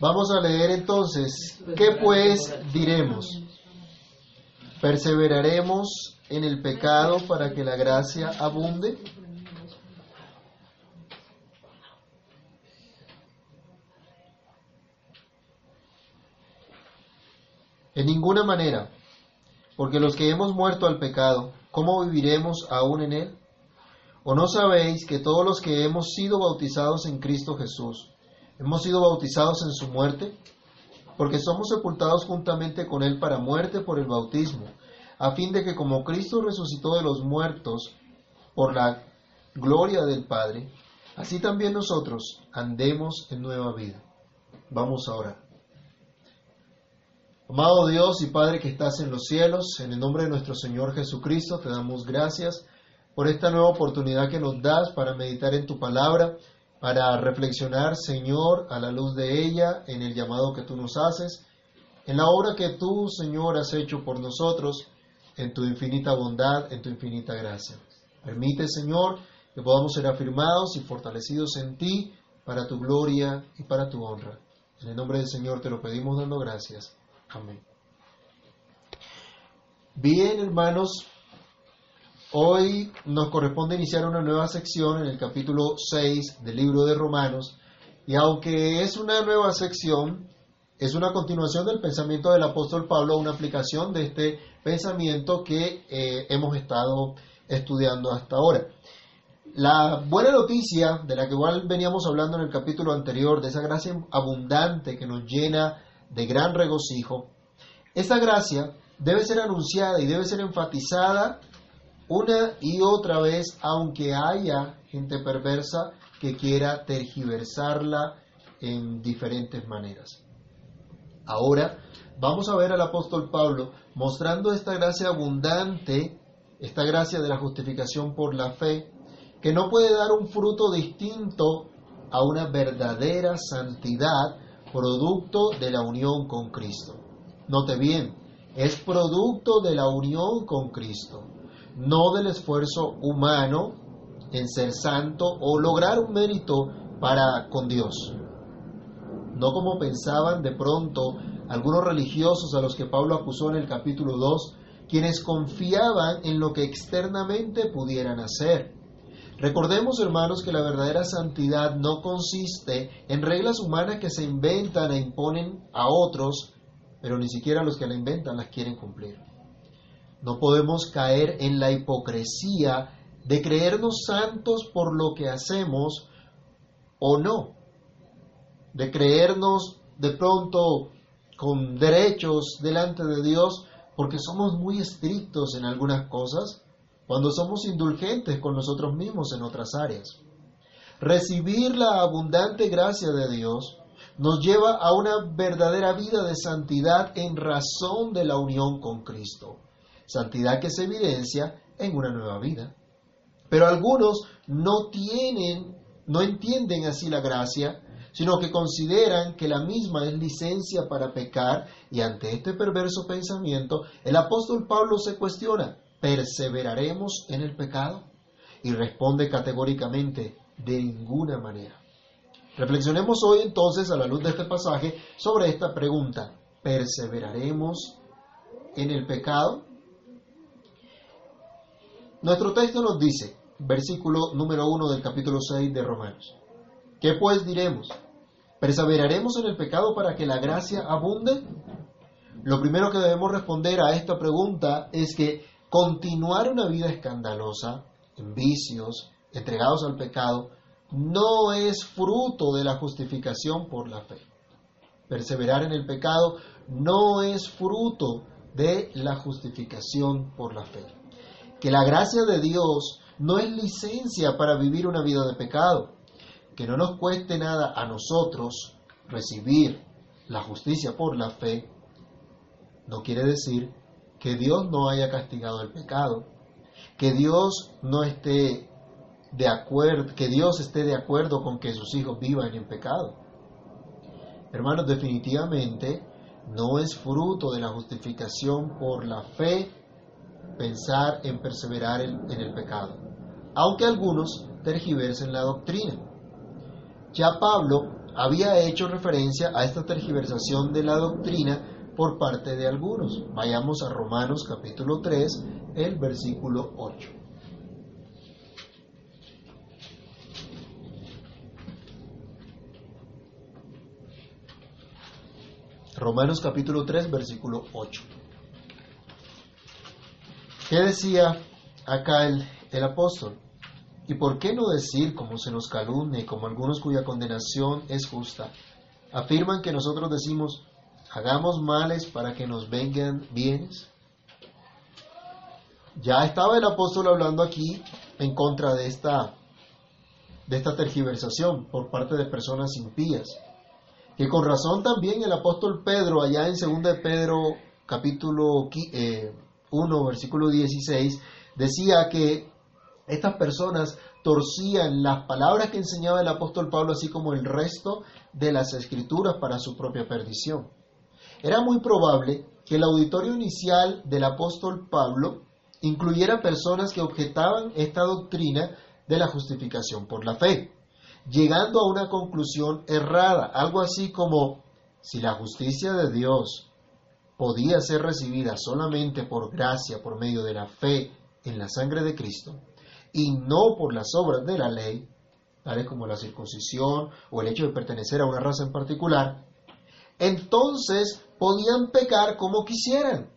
Vamos a leer entonces, ¿qué pues diremos? ¿Perseveraremos en el pecado para que la gracia abunde? En ninguna manera, porque los que hemos muerto al pecado, ¿cómo viviremos aún en él? ¿O no sabéis que todos los que hemos sido bautizados en Cristo Jesús, hemos sido bautizados en su muerte? Porque somos sepultados juntamente con él para muerte por el bautismo, a fin de que como Cristo resucitó de los muertos por la gloria del Padre, así también nosotros andemos en nueva vida. Vamos ahora. Amado Dios y Padre que estás en los cielos, en el nombre de nuestro Señor Jesucristo te damos gracias por esta nueva oportunidad que nos das para meditar en tu palabra, para reflexionar, Señor, a la luz de ella, en el llamado que tú nos haces, en la obra que tú, Señor, has hecho por nosotros, en tu infinita bondad, en tu infinita gracia. Permite, Señor, que podamos ser afirmados y fortalecidos en ti para tu gloria y para tu honra. En el nombre del Señor te lo pedimos dando gracias. Amén. Bien, hermanos, hoy nos corresponde iniciar una nueva sección en el capítulo 6 del libro de Romanos, y aunque es una nueva sección, es una continuación del pensamiento del apóstol Pablo, una aplicación de este pensamiento que eh, hemos estado estudiando hasta ahora. La buena noticia de la que igual veníamos hablando en el capítulo anterior, de esa gracia abundante que nos llena de gran regocijo, esa gracia debe ser anunciada y debe ser enfatizada una y otra vez, aunque haya gente perversa que quiera tergiversarla en diferentes maneras. Ahora vamos a ver al apóstol Pablo mostrando esta gracia abundante, esta gracia de la justificación por la fe, que no puede dar un fruto distinto a una verdadera santidad producto de la unión con Cristo. Note bien, es producto de la unión con Cristo, no del esfuerzo humano en ser santo o lograr un mérito para con Dios. No como pensaban de pronto algunos religiosos a los que Pablo acusó en el capítulo 2, quienes confiaban en lo que externamente pudieran hacer Recordemos, hermanos, que la verdadera santidad no consiste en reglas humanas que se inventan e imponen a otros, pero ni siquiera los que la inventan las quieren cumplir. No podemos caer en la hipocresía de creernos santos por lo que hacemos o no, de creernos de pronto con derechos delante de Dios porque somos muy estrictos en algunas cosas cuando somos indulgentes con nosotros mismos en otras áreas. Recibir la abundante gracia de Dios nos lleva a una verdadera vida de santidad en razón de la unión con Cristo. Santidad que se evidencia en una nueva vida. Pero algunos no tienen, no entienden así la gracia, sino que consideran que la misma es licencia para pecar y ante este perverso pensamiento el apóstol Pablo se cuestiona, ¿Perseveraremos en el pecado? Y responde categóricamente, de ninguna manera. Reflexionemos hoy entonces a la luz de este pasaje sobre esta pregunta. ¿Perseveraremos en el pecado? Nuestro texto nos dice, versículo número 1 del capítulo 6 de Romanos, ¿qué pues diremos? ¿Perseveraremos en el pecado para que la gracia abunde? Lo primero que debemos responder a esta pregunta es que Continuar una vida escandalosa, en vicios, entregados al pecado, no es fruto de la justificación por la fe. Perseverar en el pecado no es fruto de la justificación por la fe. Que la gracia de Dios no es licencia para vivir una vida de pecado. Que no nos cueste nada a nosotros recibir la justicia por la fe, no quiere decir que Dios no haya castigado el pecado, que Dios no esté de acuerdo, que Dios esté de acuerdo con que sus hijos vivan en pecado. Hermanos, definitivamente no es fruto de la justificación por la fe pensar en perseverar en, el pecado, aunque algunos tergiversen la doctrina. Ya Pablo había hecho referencia a esta tergiversación de la doctrina por parte de algunos. Vayamos a Romanos capítulo 3, el versículo 8. Romanos capítulo 3, versículo 8. ¿Qué decía acá el, el apóstol? ¿Y por qué no decir, como se nos calumnia y como algunos cuya condenación es justa, afirman que nosotros decimos, hagamos males para que nos vengan bienes? Ya estaba el apóstol hablando aquí en contra de esta, de esta tergiversación por parte de personas impías. Que con razón también el apóstol Pedro, allá en 2 de Pedro capítulo 1, eh, versículo 16, decía que estas personas torcían las palabras que enseñaba el apóstol Pablo, así como el resto de las escrituras para su propia perdición. Era muy probable que el auditorio inicial del apóstol Pablo incluyera personas que objetaban esta doctrina de la justificación por la fe, llegando a una conclusión errada, algo así como si la justicia de Dios podía ser recibida solamente por gracia, por medio de la fe en la sangre de Cristo, y no por las obras de la ley, tales como la circuncisión o el hecho de pertenecer a una raza en particular, entonces podían pecar como quisieran,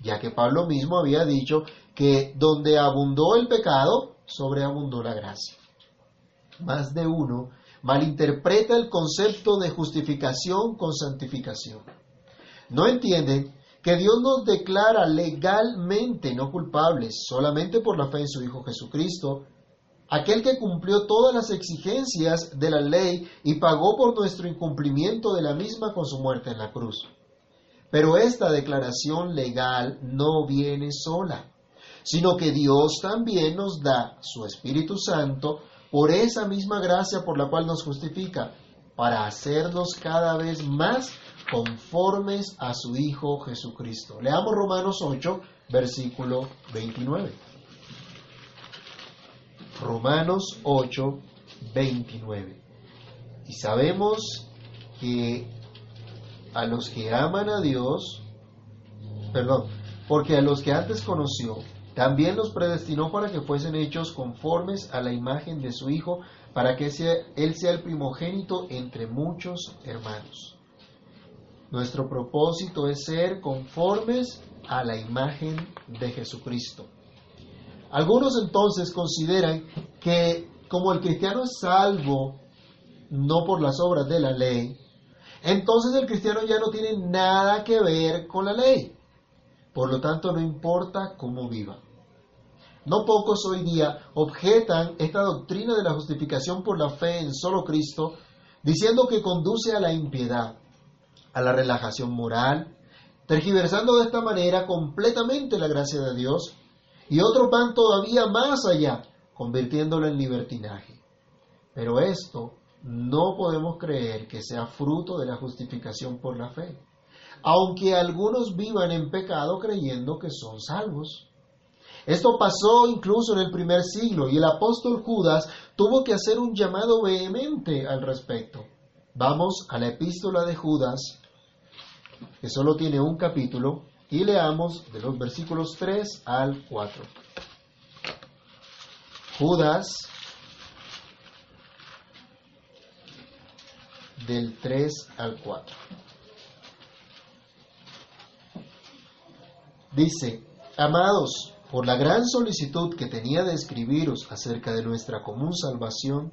ya que Pablo mismo había dicho que donde abundó el pecado, sobreabundó la gracia. Más de uno malinterpreta el concepto de justificación con santificación. No entienden que Dios nos declara legalmente no culpables solamente por la fe en su Hijo Jesucristo, aquel que cumplió todas las exigencias de la ley y pagó por nuestro incumplimiento de la misma con su muerte en la cruz. Pero esta declaración legal no viene sola, sino que Dios también nos da su Espíritu Santo por esa misma gracia por la cual nos justifica, para hacernos cada vez más conformes a su Hijo Jesucristo. Leamos Romanos 8, versículo 29. Romanos 8, 29. Y sabemos que a los que aman a Dios, perdón, porque a los que antes conoció, también los predestinó para que fuesen hechos conformes a la imagen de su Hijo, para que Él sea el primogénito entre muchos hermanos. Nuestro propósito es ser conformes a la imagen de Jesucristo. Algunos entonces consideran que como el cristiano es salvo no por las obras de la ley, entonces el cristiano ya no tiene nada que ver con la ley. Por lo tanto, no importa cómo viva. No pocos hoy día objetan esta doctrina de la justificación por la fe en solo Cristo, diciendo que conduce a la impiedad a la relajación moral, tergiversando de esta manera completamente la gracia de Dios, y otros van todavía más allá, convirtiéndolo en libertinaje. Pero esto no podemos creer que sea fruto de la justificación por la fe, aunque algunos vivan en pecado creyendo que son salvos. Esto pasó incluso en el primer siglo y el apóstol Judas tuvo que hacer un llamado vehemente al respecto. Vamos a la epístola de Judas, que solo tiene un capítulo, y leamos de los versículos 3 al 4. Judas, del 3 al 4. Dice, Amados, por la gran solicitud que tenía de escribiros acerca de nuestra común salvación,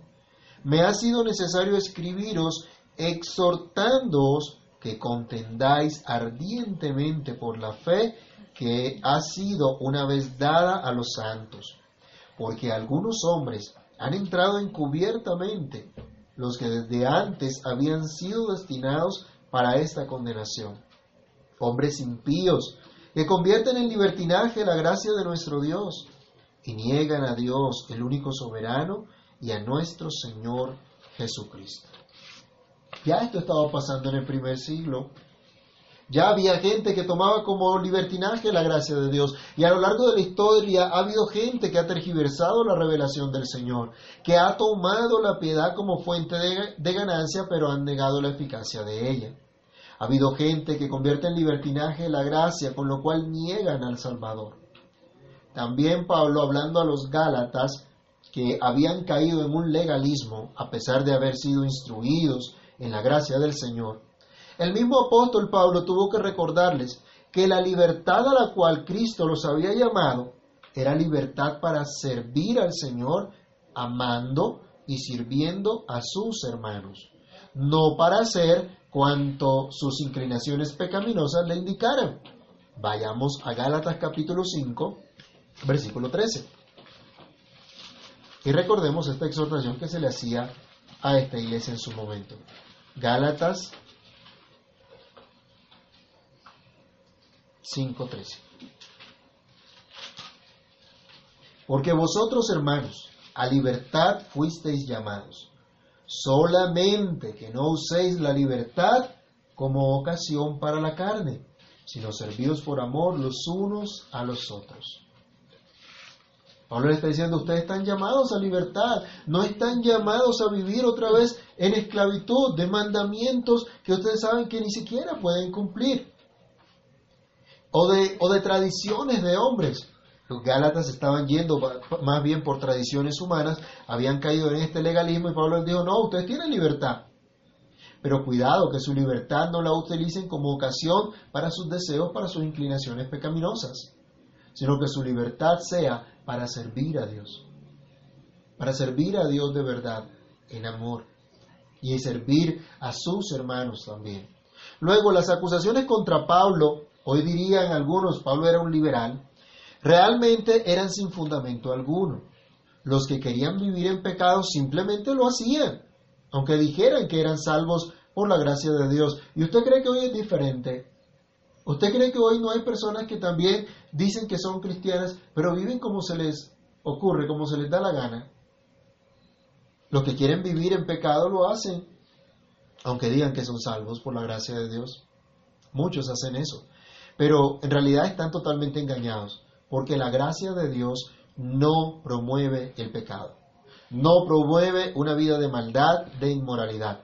me ha sido necesario escribiros exhortándoos que contendáis ardientemente por la fe que ha sido una vez dada a los santos, porque algunos hombres han entrado encubiertamente, los que desde antes habían sido destinados para esta condenación. Hombres impíos, que convierten en libertinaje la gracia de nuestro Dios y niegan a Dios, el único soberano, y a nuestro Señor Jesucristo. Ya esto estaba pasando en el primer siglo. Ya había gente que tomaba como libertinaje la gracia de Dios. Y a lo largo de la historia ha habido gente que ha tergiversado la revelación del Señor, que ha tomado la piedad como fuente de, ganancia, pero han negado la eficacia de ella. Ha habido gente que convierte en libertinaje la gracia, con lo cual niegan al Salvador. También Pablo, hablando a los Gálatas, que habían caído en un legalismo, a pesar de haber sido instruidos en la gracia del Señor, el mismo apóstol Pablo tuvo que recordarles que la libertad a la cual Cristo los había llamado era libertad para servir al Señor amando y sirviendo a sus hermanos, no para hacer cuanto sus inclinaciones pecaminosas le indicaran. Vayamos a Gálatas capítulo 5, versículo 13. Y recordemos esta exhortación que se le hacía a esta iglesia en su momento. Gálatas 5.13. Porque vosotros, hermanos, a libertad fuisteis llamados, solamente que no uséis la libertad como ocasión para la carne, sino servíos por amor los unos a los otros. Pablo le está diciendo, ustedes están llamados a libertad, no están llamados a vivir otra vez en esclavitud de mandamientos que ustedes saben que ni siquiera pueden cumplir o de, o de tradiciones de hombres. Los Gálatas estaban yendo más bien por tradiciones humanas, habían caído en este legalismo y Pablo les dijo, no, ustedes tienen libertad. Pero cuidado, que su libertad no la utilicen como ocasión para sus deseos, para sus inclinaciones pecaminosas, sino que su libertad sea para servir a Dios, para servir a Dios de verdad, en amor, y servir a sus hermanos también. Luego, las acusaciones contra Pablo hoy dirían algunos, Pablo era un liberal, realmente eran sin fundamento alguno. Los que querían vivir en pecado simplemente lo hacían, aunque dijeran que eran salvos por la gracia de Dios. ¿Y usted cree que hoy es diferente? ¿Usted cree que hoy no hay personas que también dicen que son cristianas, pero viven como se les ocurre, como se les da la gana? Los que quieren vivir en pecado lo hacen, aunque digan que son salvos por la gracia de Dios. Muchos hacen eso pero en realidad están totalmente engañados, porque la gracia de Dios no promueve el pecado, no promueve una vida de maldad, de inmoralidad.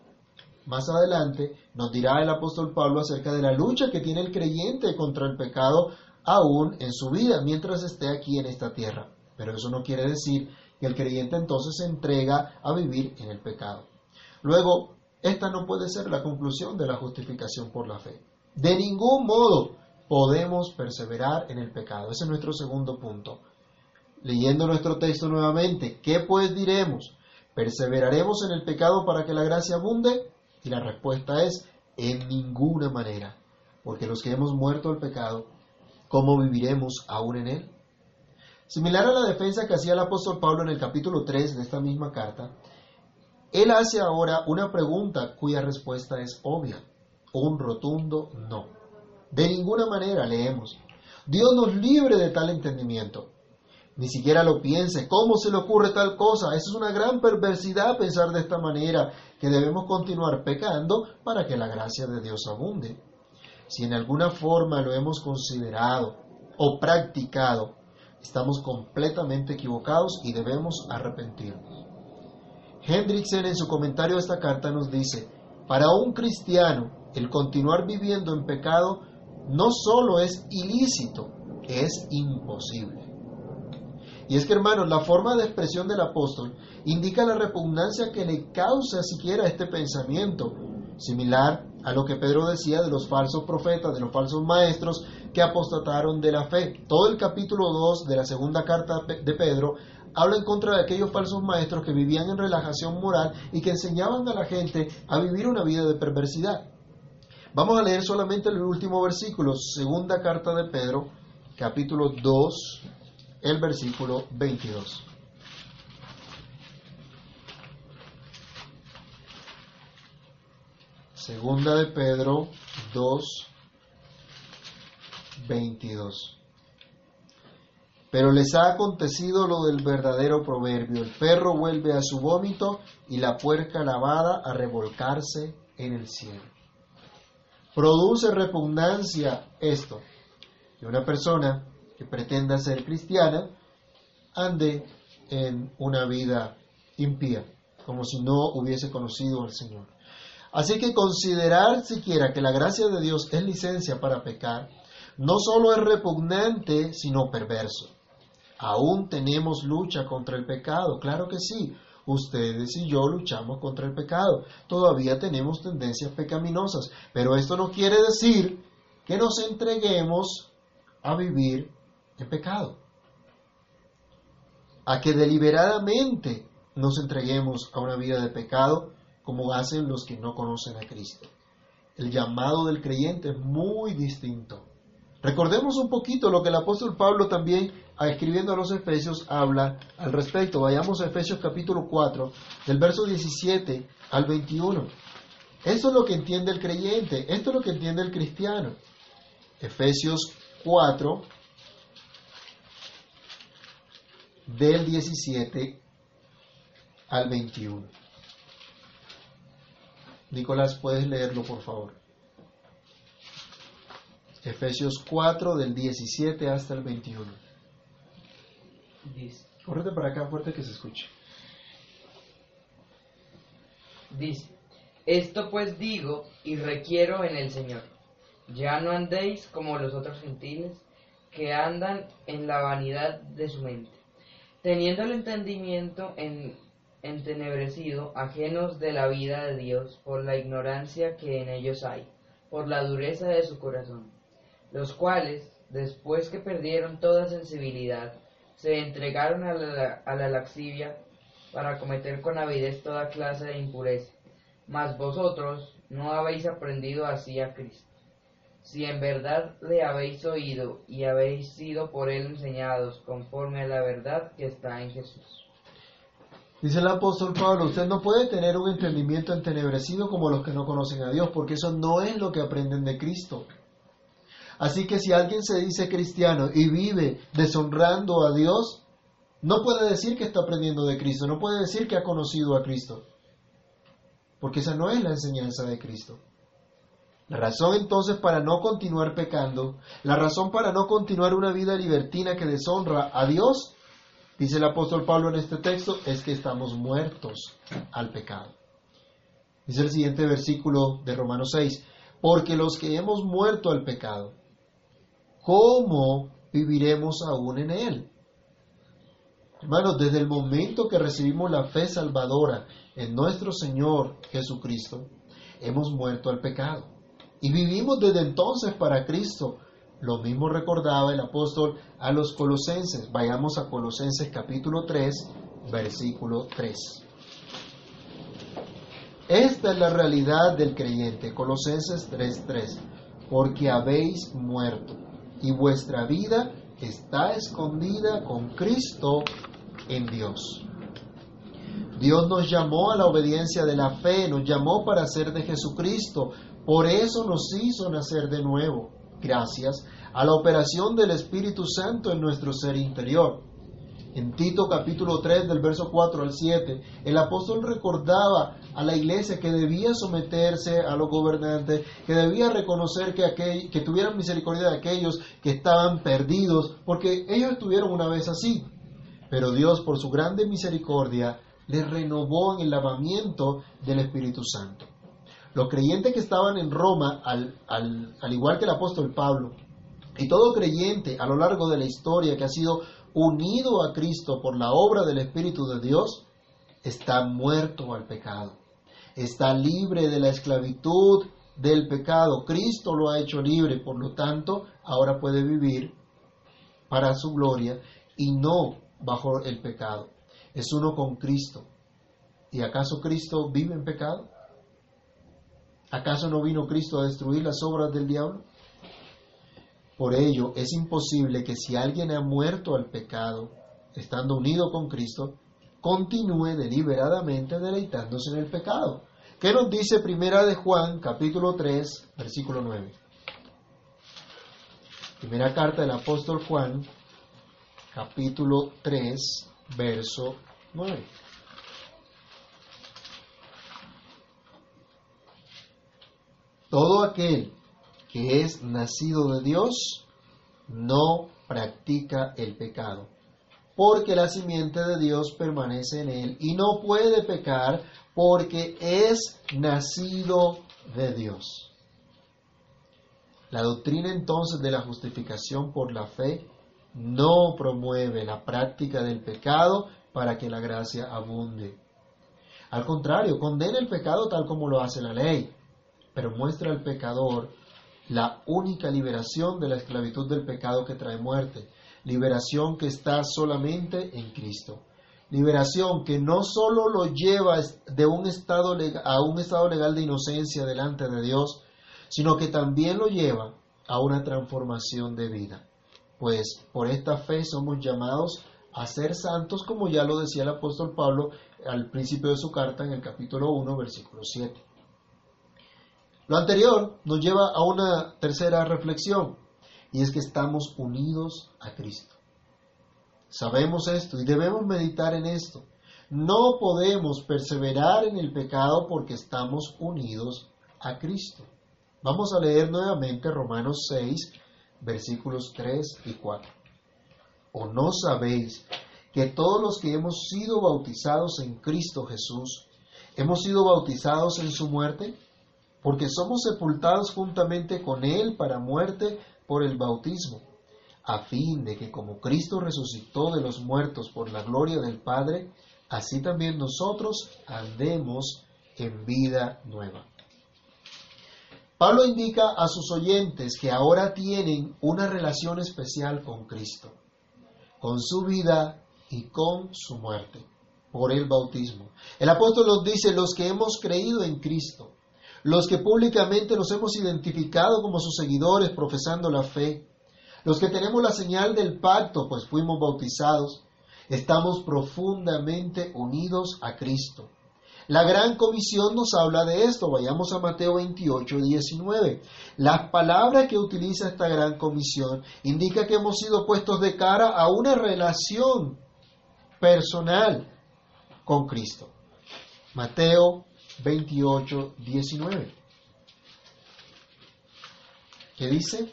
Más adelante nos dirá el apóstol Pablo acerca de la lucha que tiene el creyente contra el pecado aún en su vida mientras esté aquí en esta tierra. Pero eso no quiere decir que el creyente entonces se entrega a vivir en el pecado. Luego, esta no puede ser la conclusión de la justificación por la fe. De ningún modo podemos perseverar en el pecado. Ese es nuestro segundo punto. Leyendo nuestro texto nuevamente, ¿qué pues diremos? ¿Perseveraremos en el pecado para que la gracia abunde? Y la respuesta es, en ninguna manera, porque los que hemos muerto al pecado, ¿cómo viviremos aún en él? Similar a la defensa que hacía el apóstol Pablo en el capítulo 3 de esta misma carta, él hace ahora una pregunta cuya respuesta es obvia, un rotundo no. De ninguna manera leemos. Dios nos libre de tal entendimiento. Ni siquiera lo piense. ¿Cómo se le ocurre tal cosa? Esa es una gran perversidad pensar de esta manera, que debemos continuar pecando para que la gracia de Dios abunde. Si en alguna forma lo hemos considerado o practicado, estamos completamente equivocados y debemos arrepentirnos. Hendrickson en su comentario a esta carta nos dice, para un cristiano, el continuar viviendo en pecado no solo es ilícito, es imposible. Y es que, hermanos, la forma de expresión del apóstol indica la repugnancia que le causa siquiera este pensamiento, similar a lo que Pedro decía de los falsos profetas, de los falsos maestros que apostataron de la fe. Todo el capítulo 2 de la segunda carta de Pedro habla en contra de aquellos falsos maestros que vivían en relajación moral y que enseñaban a la gente a vivir una vida de perversidad. Vamos a leer solamente el último versículo, segunda carta de Pedro, capítulo 2, el versículo 22. Segunda de Pedro 2, 22. Pero les ha acontecido lo del verdadero proverbio. El perro vuelve a su vómito y la puerca lavada a revolcarse en el cielo. Produce repugnancia esto, que una persona que pretenda ser cristiana ande en una vida impía, como si no hubiese conocido al Señor. Así que considerar siquiera que la gracia de Dios es licencia para pecar, no solo es repugnante, sino perverso. Aún tenemos lucha contra el pecado, claro que sí. Ustedes y yo luchamos contra el pecado. Todavía tenemos tendencias pecaminosas, pero esto no quiere decir que nos entreguemos a vivir en pecado. A que deliberadamente nos entreguemos a una vida de pecado como hacen los que no conocen a Cristo. El llamado del creyente es muy distinto. Recordemos un poquito lo que el apóstol Pablo también, escribiendo a los Efesios, habla al respecto. Vayamos a Efesios capítulo 4, del verso 17 al 21. Esto es lo que entiende el creyente, esto es lo que entiende el cristiano. Efesios 4, del 17 al 21. Nicolás, puedes leerlo, por favor. Efesios 4 del 17 hasta el 21. Dice, Córrete para acá fuerte que se escuche. dice, esto pues digo y requiero en el Señor, ya no andéis como los otros gentiles que andan en la vanidad de su mente, teniendo el entendimiento en, entenebrecido, ajenos de la vida de Dios por la ignorancia que en ellos hay, por la dureza de su corazón, los cuales, después que perdieron toda sensibilidad, se entregaron a la, a la laxivia para cometer con avidez toda clase de impureza. Mas vosotros no habéis aprendido así a Cristo. Si en verdad le habéis oído y habéis sido por él enseñados conforme a la verdad que está en Jesús. Dice el apóstol Pablo, usted no puede tener un entendimiento entenebrecido como los que no conocen a Dios, porque eso no es lo que aprenden de Cristo. Así que si alguien se dice cristiano y vive deshonrando a Dios, no puede decir que está aprendiendo de Cristo, no puede decir que ha conocido a Cristo, porque esa no es la enseñanza de Cristo. La razón entonces para no continuar pecando, la razón para no continuar una vida libertina que deshonra a Dios, dice el apóstol Pablo en este texto, es que estamos muertos al pecado. Dice el siguiente versículo de Romanos 6, porque los que hemos muerto al pecado, ¿cómo viviremos aún en él? Hermanos, desde el momento que recibimos la fe salvadora en nuestro Señor Jesucristo, hemos muerto al pecado. Y vivimos desde entonces para Cristo. Lo mismo recordaba el apóstol a los colosenses. Vayamos a Colosenses capítulo 3, versículo 3. Esta es la realidad del creyente. Colosenses 3:3. Porque habéis muerto y vuestra vida está escondida con Cristo en Dios. Dios nos llamó a la obediencia de la fe, nos llamó para ser de Jesucristo. Por eso nos hizo nacer de nuevo, gracias a la operación del Espíritu Santo en nuestro ser interior. En Tito capítulo 3 del verso 4 al 7, el apóstol recordaba a la iglesia que debía someterse a los gobernantes, que debía reconocer que, aquel, que tuvieran misericordia de aquellos que estaban perdidos, porque ellos estuvieron una vez así. Pero Dios, por su grande misericordia, les renovó en el lavamiento del Espíritu Santo. Los creyentes que estaban en Roma, al, al, al igual que el apóstol Pablo, y todo creyente a lo largo de la historia que ha sido unido a Cristo por la obra del Espíritu de Dios, está muerto al pecado. Está libre de la esclavitud del pecado. Cristo lo ha hecho libre, por lo tanto, ahora puede vivir para su gloria y no bajo el pecado. Es uno con Cristo. ¿Y acaso Cristo vive en pecado? ¿Acaso no vino Cristo a destruir las obras del diablo? Por ello, es imposible que si alguien ha muerto al pecado, estando unido con Cristo, continúe deliberadamente deleitándose en el pecado. ¿Qué nos dice Primera de Juan, capítulo 3, versículo 9? Primera carta del apóstol Juan, capítulo 3, verso 9. Todo aquel que es nacido de Dios no practica el pecado, porque la simiente de Dios permanece en él y no puede pecar porque es nacido de Dios. La doctrina entonces de la justificación por la fe no promueve la práctica del pecado para que la gracia abunde. Al contrario, condena el pecado tal como lo hace la ley, pero muestra al pecador la única liberación de la esclavitud del pecado que trae muerte, liberación que está solamente en Cristo. Liberación que no solo lo lleva de un estado a un estado legal de inocencia delante de Dios, sino que también lo lleva a una transformación de vida. Pues por esta fe somos llamados a ser santos, como ya lo decía el apóstol Pablo al principio de su carta en el capítulo 1, versículo 7. Lo anterior nos lleva a una tercera reflexión, y es que estamos unidos a Cristo. Sabemos esto y debemos meditar en esto. No podemos perseverar en el pecado porque estamos unidos a Cristo. Vamos a leer nuevamente Romanos 6, versículos 3 y 4. ¿O no sabéis que todos los que hemos sido bautizados en Cristo Jesús, hemos sido bautizados en su muerte? Porque somos sepultados juntamente con Él para muerte por el bautismo, a fin de que como Cristo resucitó de los muertos por la gloria del Padre, así también nosotros andemos en vida nueva. Pablo indica a sus oyentes que ahora tienen una relación especial con Cristo, con su vida y con su muerte, por el bautismo. El apóstol nos dice, los que hemos creído en Cristo, los que públicamente nos hemos identificado como sus seguidores profesando la fe, los que tenemos la señal del pacto, pues fuimos bautizados, estamos profundamente unidos a Cristo. La gran comisión nos habla de esto. Vayamos a Mateo 28, 19. La palabra que utiliza esta gran comisión indica que hemos sido puestos de cara a una relación personal con Cristo. Mateo 28, 19. ¿Qué dice?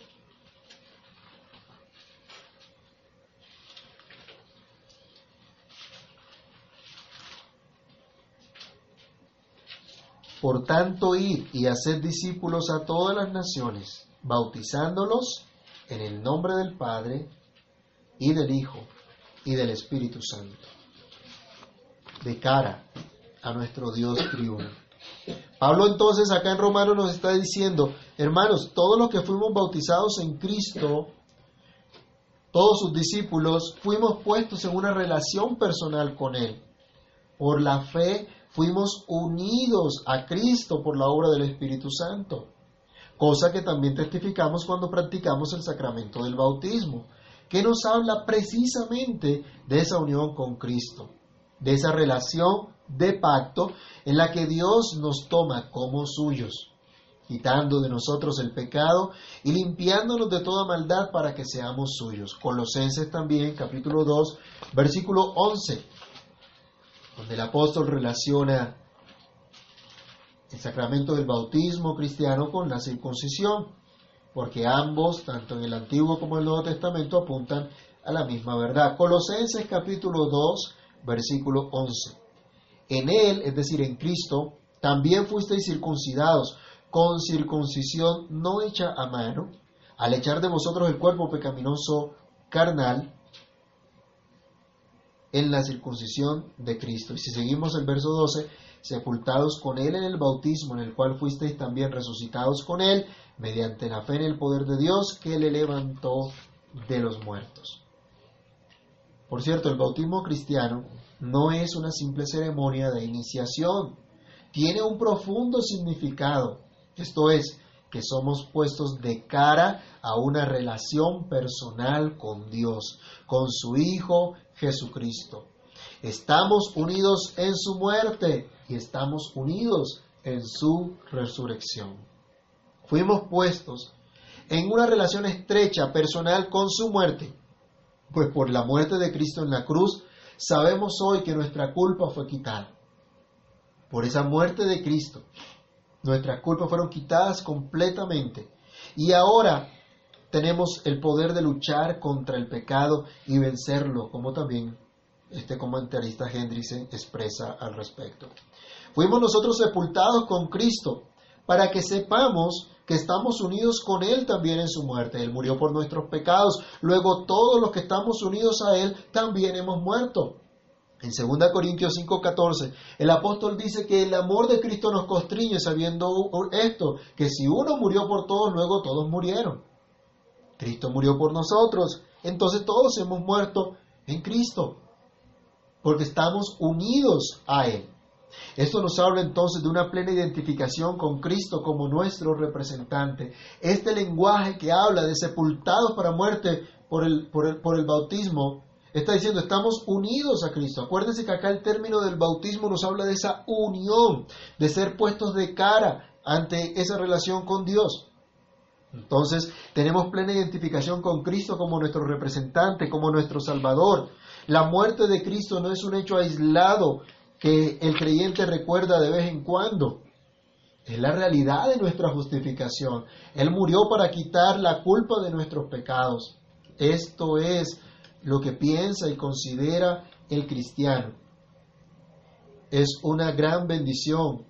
Por tanto, ir y hacer discípulos a todas las naciones, bautizándolos en el nombre del Padre y del Hijo y del Espíritu Santo, de cara a nuestro Dios triunfo. Pablo entonces acá en Romanos nos está diciendo, hermanos, todos los que fuimos bautizados en Cristo, todos sus discípulos, fuimos puestos en una relación personal con Él. Por la fe fuimos unidos a Cristo por la obra del Espíritu Santo, cosa que también testificamos cuando practicamos el sacramento del bautismo, que nos habla precisamente de esa unión con Cristo, de esa relación de pacto en la que Dios nos toma como suyos, quitando de nosotros el pecado y limpiándonos de toda maldad para que seamos suyos. Colosenses también, capítulo 2, versículo 11, donde el apóstol relaciona el sacramento del bautismo cristiano con la circuncisión, porque ambos, tanto en el Antiguo como en el Nuevo Testamento, apuntan a la misma verdad. Colosenses capítulo 2, versículo 11. En Él, es decir, en Cristo, también fuisteis circuncidados con circuncisión no hecha a mano, al echar de vosotros el cuerpo pecaminoso carnal en la circuncisión de Cristo. Y si seguimos el verso 12, sepultados con Él en el bautismo, en el cual fuisteis también resucitados con Él, mediante la fe en el poder de Dios que le levantó de los muertos. Por cierto, el bautismo cristiano no es una simple ceremonia de iniciación, tiene un profundo significado. Esto es, que somos puestos de cara a una relación personal con Dios, con su Hijo Jesucristo. Estamos unidos en su muerte y estamos unidos en su resurrección. Fuimos puestos en una relación estrecha personal con su muerte, pues por la muerte de Cristo en la cruz sabemos hoy que nuestra culpa fue quitada. Por esa muerte de Cristo, nuestras culpas fueron quitadas completamente Y ahora tenemos el poder de luchar contra el pecado y vencerlo, como también este comentarista Hendrickson expresa al respecto. Fuimos nosotros sepultados con Cristo para que sepamos que estamos unidos con Él también en su muerte. Él murió por nuestros pecados. Luego todos los que estamos unidos a Él también hemos muerto. En 2 Corintios 5:14, el apóstol dice que el amor de Cristo nos constriñe sabiendo esto, que si uno murió por todos, luego todos murieron. Cristo murió por nosotros, entonces todos hemos muerto en Cristo, porque estamos unidos a Él. Esto nos habla entonces de una plena identificación con Cristo como nuestro representante. Este lenguaje que habla de sepultados para muerte por el, por el, por el bautismo está diciendo estamos unidos a Cristo. Acuérdense que acá el término del bautismo nos habla de esa unión, de ser puestos de cara ante esa relación con Dios. Entonces tenemos plena identificación con Cristo como nuestro representante, como nuestro Salvador. La muerte de Cristo no es un hecho aislado que el creyente recuerda de vez en cuando. Es la realidad de nuestra justificación. Él murió para quitar la culpa de nuestros pecados. Esto es lo que piensa y considera el cristiano. Es una gran bendición.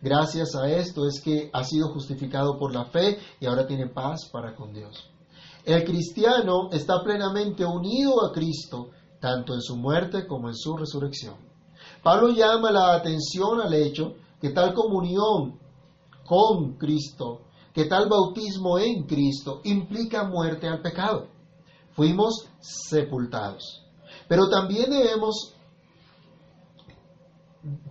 Gracias a esto es que ha sido justificado por la fe y ahora tiene paz para con Dios. El cristiano está plenamente unido a Cristo, tanto en su muerte como en su resurrección. Pablo llama la atención al hecho que tal comunión con Cristo, que tal bautismo en Cristo implica muerte al pecado fuimos sepultados. Pero también debemos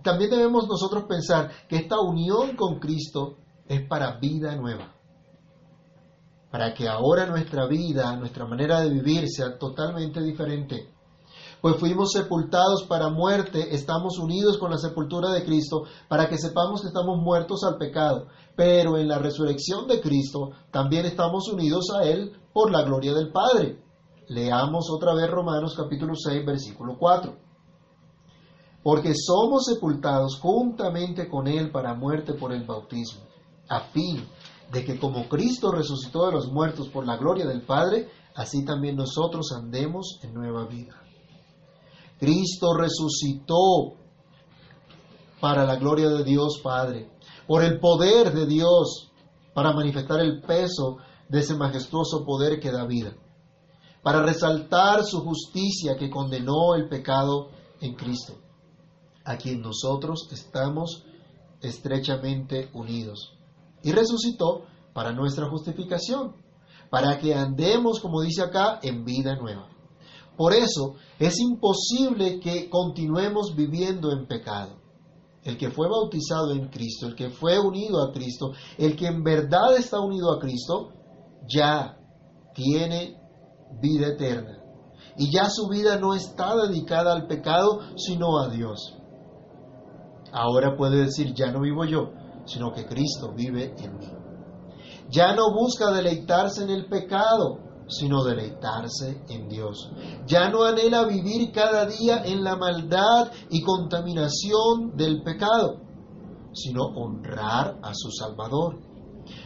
también debemos nosotros pensar que esta unión con Cristo es para vida nueva. Para que ahora nuestra vida, nuestra manera de vivir sea totalmente diferente. Pues fuimos sepultados para muerte, estamos unidos con la sepultura de Cristo para que sepamos que estamos muertos al pecado. Pero en la resurrección de Cristo también estamos unidos a Él por la gloria del Padre. Leamos otra vez Romanos capítulo 6, versículo 4. Porque somos sepultados juntamente con Él para muerte por el bautismo, a fin de que como Cristo resucitó de los muertos por la gloria del Padre, así también nosotros andemos en nueva vida. Cristo resucitó para la gloria de Dios Padre, por el poder de Dios, para manifestar el peso de ese majestuoso poder que da vida para resaltar su justicia que condenó el pecado en Cristo, a quien nosotros estamos estrechamente unidos. Y resucitó para nuestra justificación, para que andemos, como dice acá, en vida nueva. Por eso es imposible que continuemos viviendo en pecado. El que fue bautizado en Cristo, el que fue unido a Cristo, el que en verdad está unido a Cristo, ya tiene vida eterna. Y ya su vida no está dedicada al pecado, sino a Dios. Ahora puede decir, ya no vivo yo, sino que Cristo vive en mí. Ya no busca deleitarse en el pecado, sino deleitarse en Dios. Ya no anhela vivir cada día en la maldad y contaminación del pecado, sino honrar a su Salvador.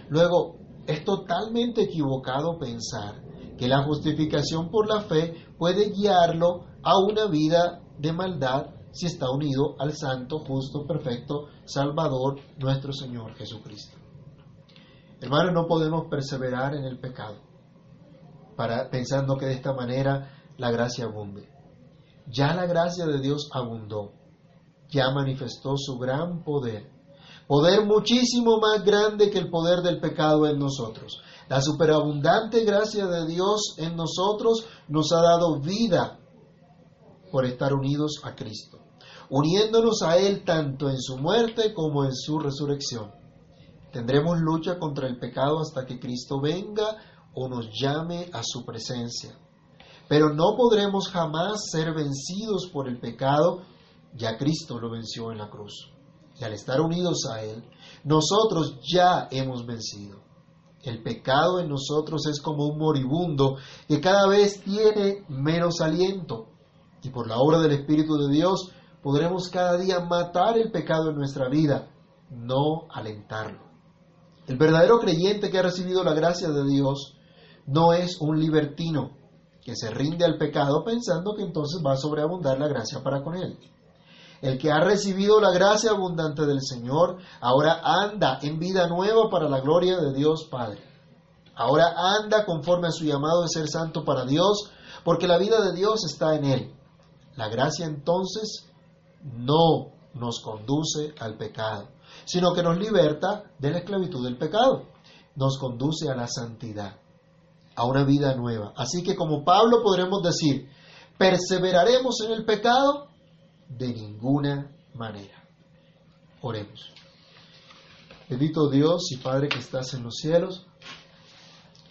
Luego, es totalmente equivocado pensar que la justificación por la fe puede guiarlo a una vida de maldad si está unido al santo, justo, perfecto Salvador, nuestro Señor Jesucristo. Hermanos, no podemos perseverar en el pecado pensando que de esta manera la gracia abunde. Ya la gracia de Dios abundó, ya manifestó su gran poder, poder muchísimo más grande que el poder del pecado en nosotros. La superabundante gracia de Dios en nosotros nos ha dado vida por estar unidos a Cristo, uniéndonos a Él tanto en su muerte como en su resurrección. Tendremos lucha contra el pecado hasta que Cristo venga o nos llame a su presencia. Pero no podremos jamás ser vencidos por el pecado, ya Cristo lo venció en la cruz. Y al estar unidos a Él, nosotros ya hemos vencido. El pecado en nosotros es como un moribundo que cada vez tiene menos aliento. Y por la obra del Espíritu de Dios podremos cada día matar el pecado en nuestra vida, no alentarlo. El verdadero creyente que ha recibido la gracia de Dios no es un libertino que se rinde al pecado pensando que entonces va a sobreabundar la gracia para con él. El que ha recibido la gracia abundante del Señor ahora anda en vida nueva para la gloria de Dios Padre. Ahora anda conforme a su llamado de ser santo para Dios, porque la vida de Dios está en él. La gracia entonces no nos conduce al pecado, sino que nos liberta de la esclavitud del pecado, nos conduce a la santidad, a una vida nueva. Así que como Pablo podremos decir, ¿perseveraremos en el pecado? De ninguna manera. Oremos. Bendito Dios y Padre que estás en los cielos,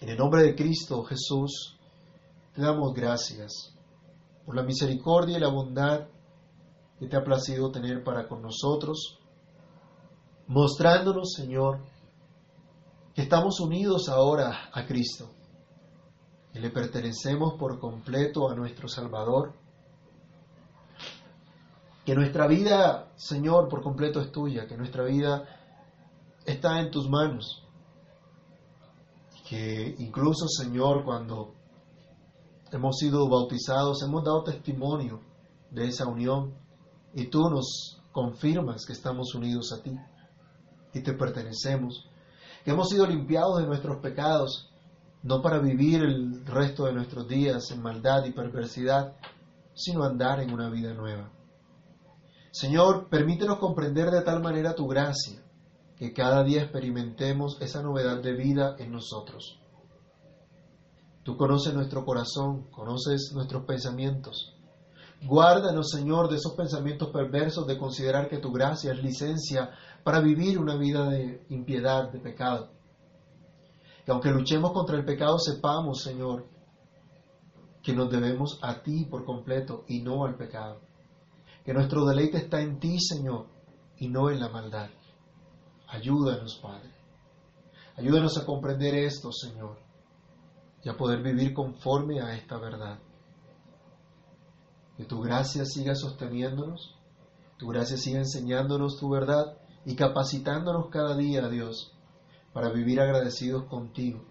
en el nombre de Cristo Jesús, te damos gracias por la misericordia y la bondad que te ha placido tener para con nosotros, mostrándonos, Señor, que estamos unidos ahora a Cristo, que le pertenecemos por completo a nuestro Salvador, que nuestra vida, Señor, por completo es tuya, que nuestra vida está en tus manos, que incluso, Señor, cuando hemos sido bautizados, hemos dado testimonio de esa unión y tú nos confirmas que estamos unidos a ti y te pertenecemos, que hemos sido limpiados de nuestros pecados, no para vivir el resto de nuestros días en maldad y perversidad, sino andar en una vida nueva. Señor, permítenos comprender de tal manera tu gracia, que cada día experimentemos esa novedad de vida en nosotros. Tú conoces nuestro corazón, conoces nuestros pensamientos. Guárdanos, Señor, de esos pensamientos perversos de considerar que tu gracia es licencia para vivir una vida de impiedad, de pecado. Que aunque luchemos contra el pecado, sepamos, Señor, que nos debemos a ti por completo y no al pecado. Que nuestro deleite está en ti, Señor, y no en la maldad. Ayúdanos, Padre. Ayúdanos a comprender esto, Señor y a poder vivir conforme a esta verdad. Que tu gracia siga sosteniéndonos, tu gracia siga enseñándonos tu verdad y capacitándonos cada día, Dios, para vivir agradecidos contigo,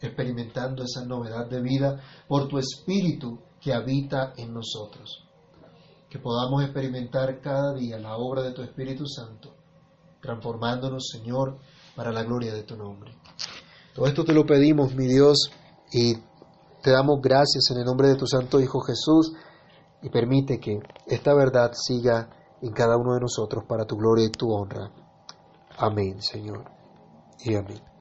experimentando esa novedad de vida por tu Espíritu que habita en nosotros. Que podamos experimentar cada día la obra de tu Espíritu Santo, transformándonos, Señor, para la gloria de tu nombre. Todo esto te lo pedimos, mi Dios, y te damos gracias en el nombre de tu Santo Hijo Jesús y permite que esta verdad siga en cada uno de nosotros para tu gloria y tu honra. Amén, Señor. Y amén.